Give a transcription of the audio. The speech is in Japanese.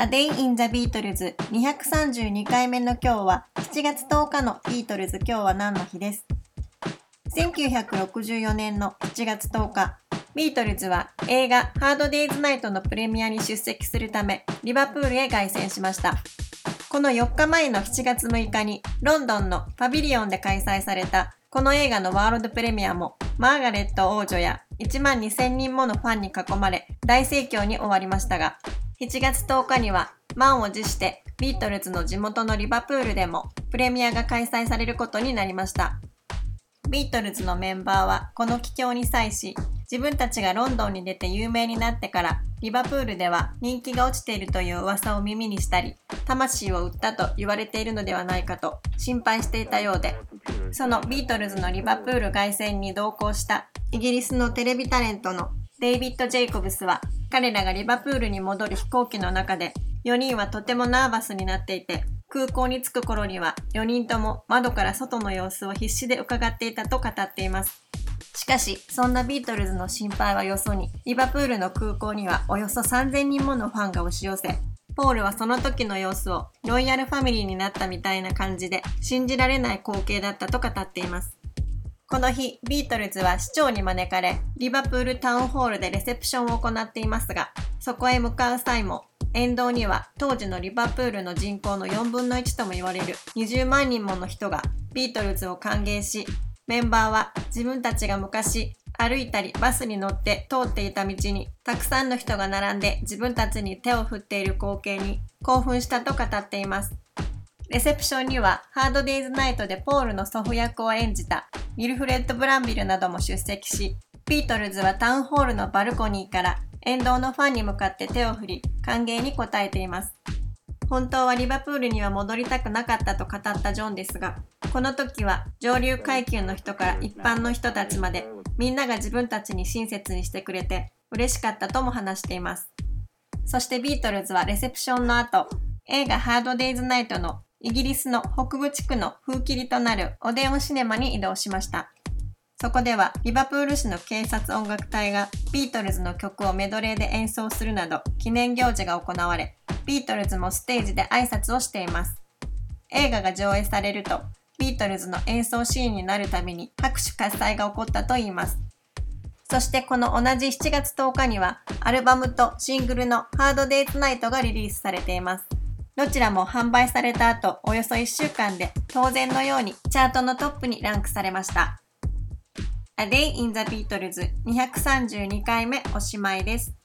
A Day in the Beatles 232回目の今日は7月10日のビートルズ今日は何の日です？1964年の7月10日、ビートルズは映画ハードデイズナイトのプレミアに出席するためリバプールへ凱旋しました。この4日前の7月6日にロンドンのパビリオンで開催されたこの映画のワールドプレミアもマーガレット王女や1万2000人ものファンに囲まれ大盛況に終わりましたが7月10日には満を持してビートルズの地元のリバプールでもプレミアが開催されることになりました。ビートルズのメンバーはこの帰郷に際し自分たちがロンドンに出て有名になってからリバプールでは人気が落ちているという噂を耳にしたり魂を売ったと言われているのではないかと心配していたようでそのビートルズのリバプール凱旋に同行したイギリスのテレビタレントのデイビッド・ジェイコブスは彼らがリバプールに戻る飛行機の中で4人はとてもナーバスになっていて空港に着く頃には4人とも窓から外の様子を必死で伺っていたと語っています。しかし、そんなビートルズの心配はよそに、リバプールの空港にはおよそ3000人ものファンが押し寄せ、ポールはその時の様子をロイヤルファミリーになったみたいな感じで信じられない光景だったと語っています。この日、ビートルズは市長に招かれ、リバプールタウンホールでレセプションを行っていますが、そこへ向かう際も、沿道には当時のリバプールの人口の4分の1とも言われる20万人もの人がビートルズを歓迎し、メンバーは自分たちが昔歩いたりバスに乗って通っていた道にたくさんの人が並んで自分たちに手を振っている光景に興奮したと語っています。レセプションにはハードデイズナイトでポールの祖父役を演じたウィルフレッド・ブランビルなども出席し、ビートルズはタウンホールのバルコニーから沿道のファンに向かって手を振り、歓迎に応えています。本当はリバプールには戻りたくなかったと語ったジョンですが、この時は上流階級の人から一般の人たちまでみんなが自分たちに親切にしてくれて嬉しかったとも話しています。そしてビートルズはレセプションの後、映画 Hard Day's Night のイギリスの北部地区の封切りとなるオデオンシネマに移動しました。そこではリバプール市の警察音楽隊がビートルズの曲をメドレーで演奏するなど記念行事が行われ、ビートルズもステージで挨拶をしています。映画が上映されると、ビートルズの演奏シーンになるために拍手喝采が起こったといいます。そしてこの同じ7月10日にはアルバムとシングルのハードデイズナイトがリリースされています。どちらも販売された後、およそ1週間で当然のようにチャートのトップにランクされました。A Day in the Beatles 232回目おしまいです。